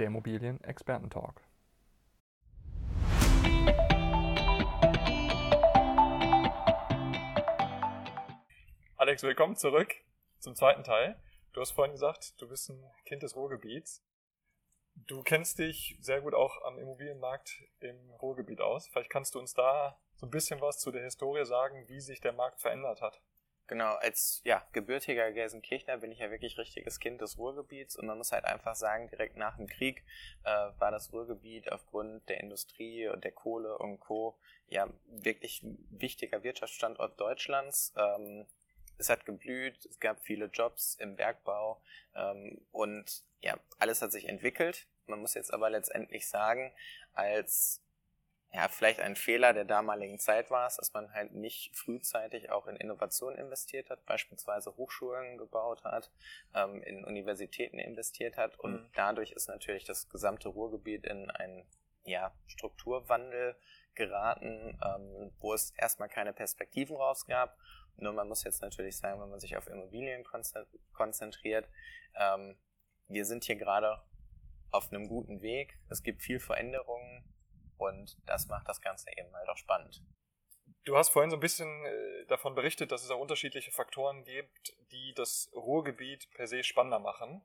der Immobilien-Experten-Talk. Alex, willkommen zurück zum zweiten Teil. Du hast vorhin gesagt, du bist ein Kind des Ruhrgebiets. Du kennst dich sehr gut auch am Immobilienmarkt im Ruhrgebiet aus. Vielleicht kannst du uns da so ein bisschen was zu der Historie sagen, wie sich der Markt verändert hat. Genau, als ja, gebürtiger Gelsenkirchner bin ich ja wirklich richtiges Kind des Ruhrgebiets und man muss halt einfach sagen, direkt nach dem Krieg äh, war das Ruhrgebiet aufgrund der Industrie und der Kohle und Co. ja wirklich ein wichtiger Wirtschaftsstandort Deutschlands. Ähm, es hat geblüht, es gab viele Jobs im Bergbau ähm, und ja, alles hat sich entwickelt. Man muss jetzt aber letztendlich sagen, als ja, vielleicht ein Fehler der damaligen Zeit war es, dass man halt nicht frühzeitig auch in Innovation investiert hat, beispielsweise Hochschulen gebaut hat, ähm, in Universitäten investiert hat und mhm. dadurch ist natürlich das gesamte Ruhrgebiet in einen ja, Strukturwandel geraten, ähm, wo es erstmal keine Perspektiven rausgab. Nur man muss jetzt natürlich sagen, wenn man sich auf Immobilien konzentriert, ähm, wir sind hier gerade auf einem guten Weg. Es gibt viel Veränderungen und das macht das Ganze eben halt auch spannend. Du hast vorhin so ein bisschen äh, davon berichtet, dass es auch unterschiedliche Faktoren gibt, die das Ruhrgebiet per se spannender machen.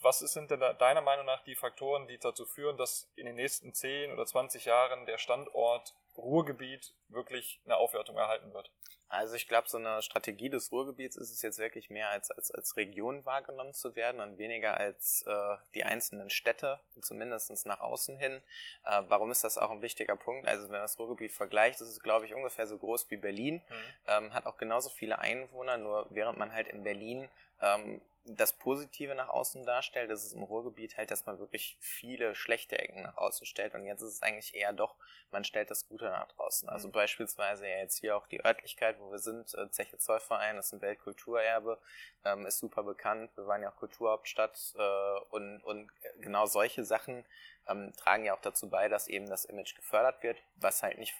Was sind denn deiner Meinung nach die Faktoren, die dazu führen, dass in den nächsten 10 oder 20 Jahren der Standort Ruhrgebiet wirklich eine Aufwertung erhalten wird? Also ich glaube, so eine Strategie des Ruhrgebiets ist es jetzt wirklich mehr als, als, als Region wahrgenommen zu werden und weniger als äh, die einzelnen Städte, zumindest nach außen hin. Äh, warum ist das auch ein wichtiger Punkt? Also wenn man das Ruhrgebiet vergleicht, ist es, glaube ich, ungefähr so groß wie Berlin, mhm. ähm, hat auch genauso viele Einwohner, nur während man halt in Berlin ähm, das Positive nach außen darstellt, ist im Ruhrgebiet halt, dass man wirklich viele schlechte Ecken nach außen stellt und jetzt ist es eigentlich eher doch, man stellt das Gute nach draußen. Also mhm. beispielsweise ja jetzt hier auch die Örtlichkeit, wo wir sind, äh, Zeche Zollverein, das ist ein Weltkulturerbe, ähm, ist super bekannt, wir waren ja auch Kulturhauptstadt äh, und, und genau solche Sachen ähm, tragen ja auch dazu bei, dass eben das Image gefördert wird, was halt nicht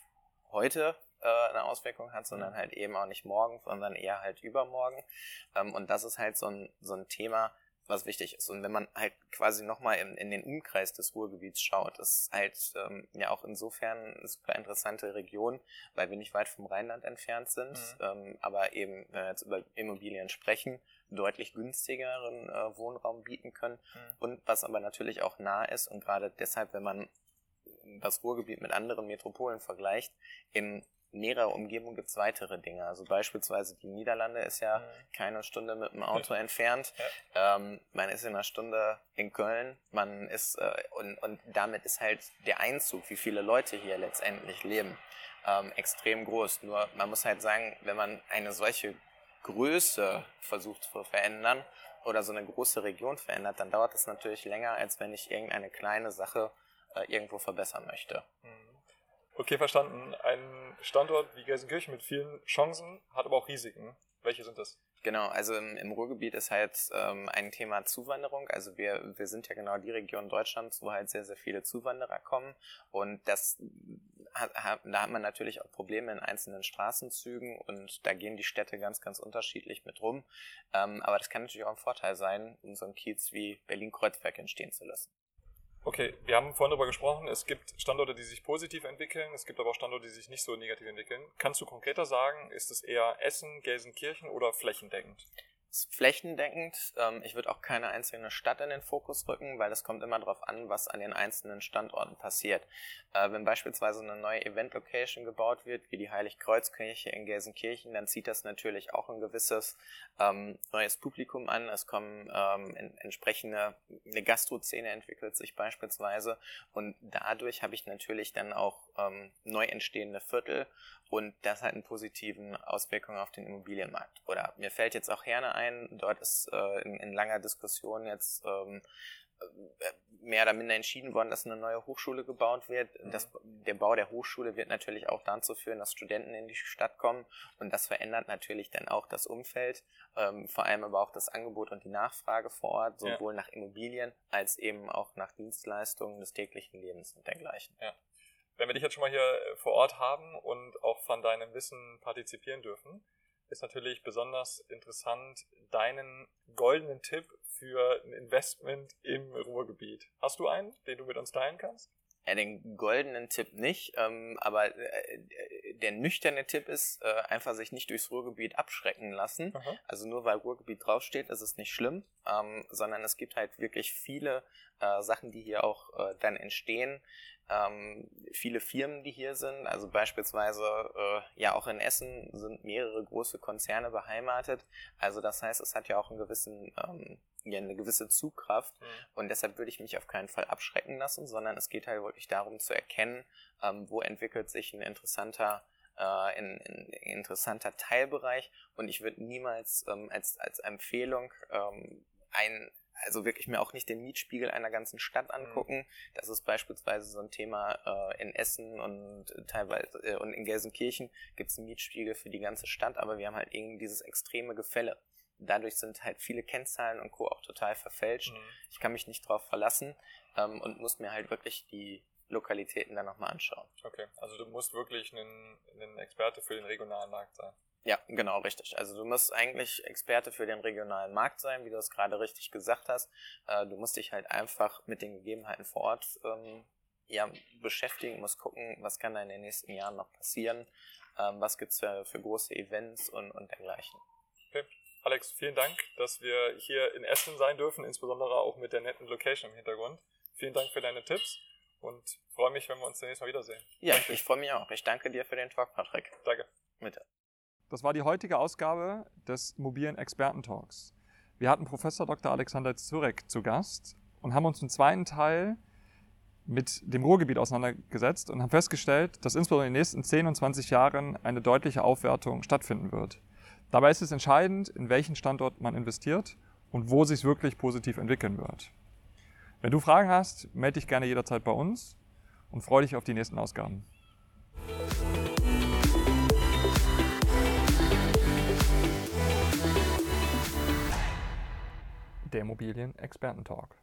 heute eine Auswirkung hat, sondern halt eben auch nicht morgen, sondern eher halt übermorgen. Ähm, und das ist halt so ein, so ein Thema, was wichtig ist. Und wenn man halt quasi nochmal in, in den Umkreis des Ruhrgebiets schaut, ist halt ähm, ja auch insofern eine super interessante Region, weil wir nicht weit vom Rheinland entfernt sind, mhm. ähm, aber eben, wenn wir jetzt über Immobilien sprechen, deutlich günstigeren äh, Wohnraum bieten können. Mhm. Und was aber natürlich auch nah ist und gerade deshalb, wenn man das Ruhrgebiet mit anderen Metropolen vergleicht, in näherer Umgebung gibt es weitere Dinge. Also beispielsweise die Niederlande ist ja mhm. keine Stunde mit dem Auto entfernt. Ja. Ähm, man ist in einer Stunde in Köln. Man ist äh, und, und damit ist halt der Einzug, wie viele Leute hier letztendlich leben, ähm, extrem groß. Nur man muss halt sagen, wenn man eine solche Größe versucht zu verändern oder so eine große Region verändert, dann dauert das natürlich länger, als wenn ich irgendeine kleine Sache äh, irgendwo verbessern möchte. Mhm. Okay, verstanden. Ein Standort wie Gelsenkirchen mit vielen Chancen hat aber auch Risiken. Welche sind das? Genau, also im, im Ruhrgebiet ist halt ähm, ein Thema Zuwanderung. Also wir, wir sind ja genau die Region Deutschlands, wo halt sehr, sehr viele Zuwanderer kommen. Und das hat, hat, da hat man natürlich auch Probleme in einzelnen Straßenzügen und da gehen die Städte ganz, ganz unterschiedlich mit rum. Ähm, aber das kann natürlich auch ein Vorteil sein, um so einen Kiez wie Berlin-Kreuzberg entstehen zu lassen. Okay, wir haben vorhin darüber gesprochen, es gibt Standorte, die sich positiv entwickeln, es gibt aber auch Standorte, die sich nicht so negativ entwickeln. Kannst du konkreter sagen, ist es eher Essen, Gelsenkirchen oder flächendeckend? Flächendeckend. Ähm, ich würde auch keine einzelne Stadt in den Fokus rücken, weil es kommt immer darauf an, was an den einzelnen Standorten passiert. Äh, wenn beispielsweise eine neue Event-Location gebaut wird, wie die Heiligkreuzkirche in Gelsenkirchen, dann zieht das natürlich auch ein gewisses ähm, neues Publikum an. Es kommen ähm, in, entsprechende, eine Gastro-Szene entwickelt sich beispielsweise und dadurch habe ich natürlich dann auch ähm, neu entstehende Viertel und das hat einen positiven Auswirkungen auf den Immobilienmarkt. Oder mir fällt jetzt auch Herne ein, dort ist äh, in, in langer Diskussion jetzt ähm, äh, mehr oder minder entschieden worden, dass eine neue Hochschule gebaut wird. Mhm. Das, der Bau der Hochschule wird natürlich auch dazu führen, dass Studenten in die Stadt kommen und das verändert natürlich dann auch das Umfeld, ähm, vor allem aber auch das Angebot und die Nachfrage vor Ort, sowohl ja. nach Immobilien als eben auch nach Dienstleistungen des täglichen Lebens und dergleichen. Ja wenn wir dich jetzt schon mal hier äh, vor Ort haben und auch von deinem Wissen partizipieren dürfen, ist natürlich besonders interessant deinen goldenen Tipp für ein Investment im Ruhrgebiet. Hast du einen, den du mit uns teilen kannst? Ja, den goldenen Tipp nicht, ähm, aber äh, der nüchterne Tipp ist, äh, einfach sich nicht durchs Ruhrgebiet abschrecken lassen. Aha. Also nur weil Ruhrgebiet draufsteht, ist es nicht schlimm, ähm, sondern es gibt halt wirklich viele äh, Sachen, die hier auch äh, dann entstehen. Ähm, viele Firmen, die hier sind, also beispielsweise äh, ja auch in Essen sind mehrere große Konzerne beheimatet. Also das heißt, es hat ja auch einen gewissen ähm, ja, eine gewisse Zugkraft mhm. und deshalb würde ich mich auf keinen Fall abschrecken lassen, sondern es geht halt wirklich darum zu erkennen, ähm, wo entwickelt sich ein interessanter äh, ein, ein interessanter Teilbereich und ich würde niemals ähm, als als Empfehlung ähm, ein also wirklich mir auch nicht den Mietspiegel einer ganzen Stadt mhm. angucken. Mhm. Das ist beispielsweise so ein Thema äh, in Essen und teilweise äh, und in Gelsenkirchen gibt es einen Mietspiegel für die ganze Stadt, aber wir haben halt irgendwie dieses extreme Gefälle. Dadurch sind halt viele Kennzahlen und Co. auch total verfälscht. Mhm. Ich kann mich nicht drauf verlassen ähm, und muss mir halt wirklich die Lokalitäten dann nochmal anschauen. Okay, also du musst wirklich ein Experte für den regionalen Markt sein. Ja, genau, richtig. Also du musst eigentlich Experte für den regionalen Markt sein, wie du es gerade richtig gesagt hast. Äh, du musst dich halt einfach mit den Gegebenheiten vor Ort ähm, ja, beschäftigen, musst gucken, was kann da in den nächsten Jahren noch passieren, ähm, was gibt's für, für große Events und, und dergleichen. Okay. Alex, vielen Dank, dass wir hier in Essen sein dürfen, insbesondere auch mit der netten Location im Hintergrund. Vielen Dank für deine Tipps und freue mich, wenn wir uns demnächst mal wiedersehen. Ja, danke. ich freue mich auch. Ich danke dir für den Talk, Patrick. Danke. Bitte. Das war die heutige Ausgabe des mobilen Experten-Talks. Wir hatten Professor Dr. Alexander Zurek zu Gast und haben uns im zweiten Teil mit dem Ruhrgebiet auseinandergesetzt und haben festgestellt, dass insbesondere in den nächsten 10 und 20 Jahren eine deutliche Aufwertung stattfinden wird. Dabei ist es entscheidend, in welchen Standort man investiert und wo sich wirklich positiv entwickeln wird. Wenn du Fragen hast, melde dich gerne jederzeit bei uns und freue dich auf die nächsten Ausgaben. Der Immobilien-Experten-Talk.